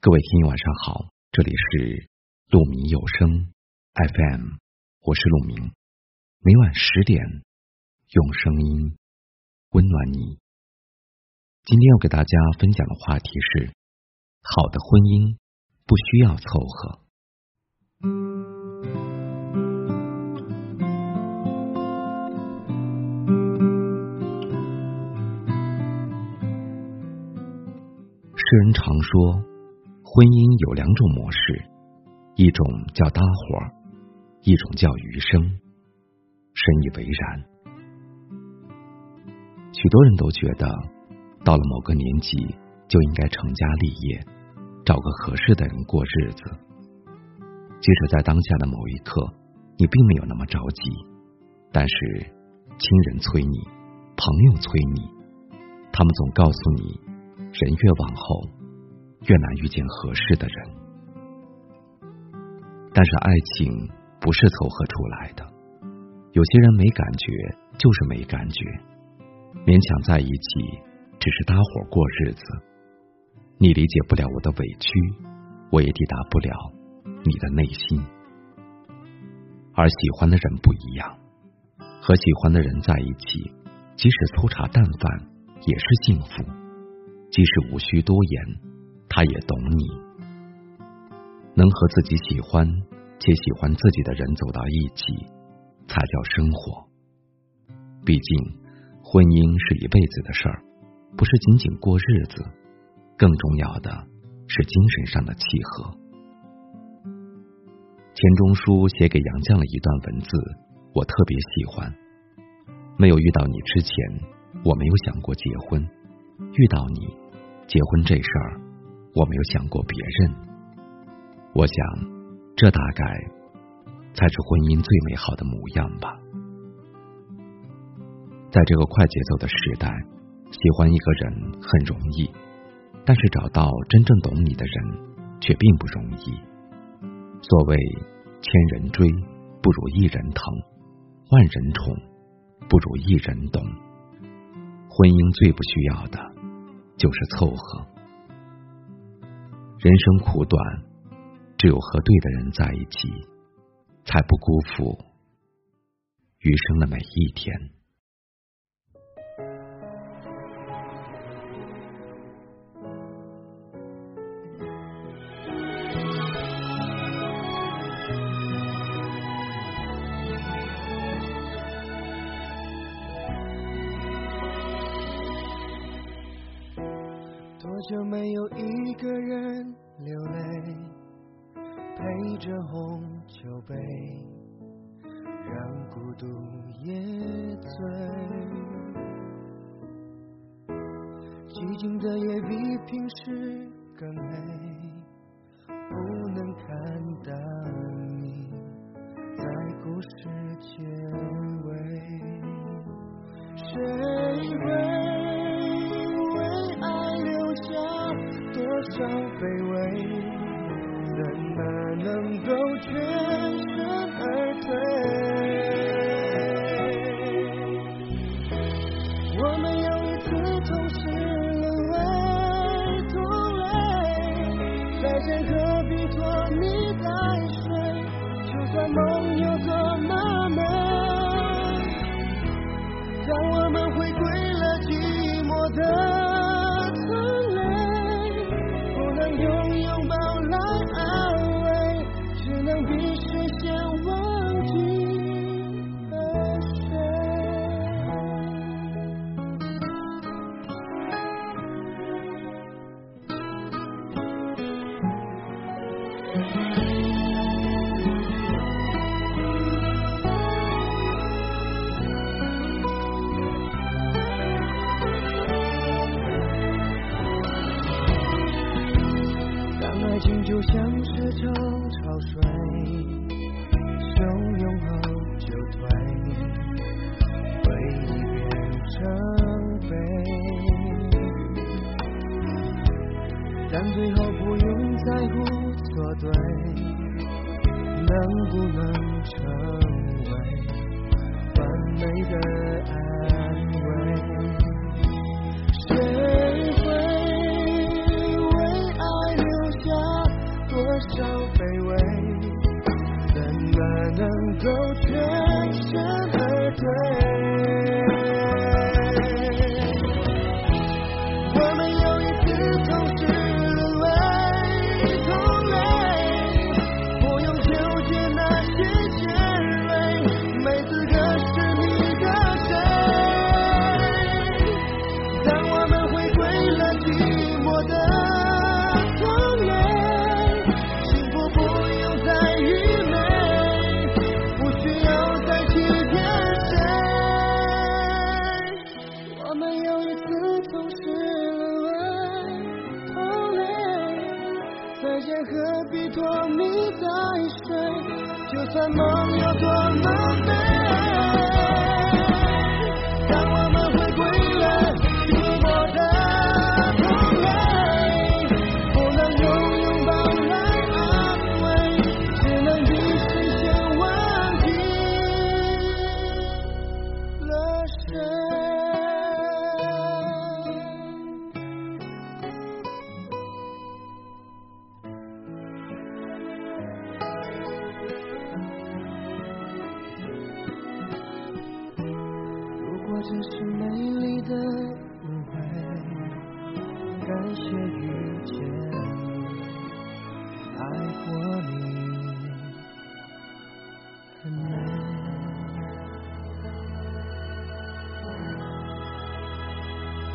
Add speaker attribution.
Speaker 1: 各位听友晚上好，这里是鹿鸣有声 FM，我是鹿鸣，每晚十点用声音温暖你。今天要给大家分享的话题是：好的婚姻不需要凑合。世人常说，婚姻有两种模式，一种叫搭伙，一种叫余生。深以为然。许多人都觉得，到了某个年纪就应该成家立业，找个合适的人过日子。即使在当下的某一刻，你并没有那么着急，但是亲人催你，朋友催你，他们总告诉你。人越往后，越难遇见合适的人。但是爱情不是凑合出来的，有些人没感觉就是没感觉，勉强在一起只是搭伙过日子。你理解不了我的委屈，我也抵达不了你的内心。而喜欢的人不一样，和喜欢的人在一起，即使粗茶淡饭也是幸福。即使无需多言，他也懂你。能和自己喜欢且喜欢自己的人走到一起，才叫生活。毕竟，婚姻是一辈子的事儿，不是仅仅过日子。更重要的是精神上的契合。钱钟书写给杨绛的一段文字，我特别喜欢。没有遇到你之前，我没有想过结婚。遇到你，结婚这事儿，我没有想过别人。我想，这大概才是婚姻最美好的模样吧。在这个快节奏的时代，喜欢一个人很容易，但是找到真正懂你的人却并不容易。所谓千人追，不如一人疼；万人宠，不如一人懂。婚姻最不需要的就是凑合。人生苦短，只有和对的人在一起，才不辜负余生的每一天。
Speaker 2: 就没有一个人流泪，陪着红酒杯，让孤独也醉。寂静的夜比平时更美，不能看到你在故事结尾。谁会？的卑微，怎么能够全就像是潮潮水，汹涌后就退，回忆变成悲，但最后不用在乎错对，能不能成为完美的爱？就算梦有多么美。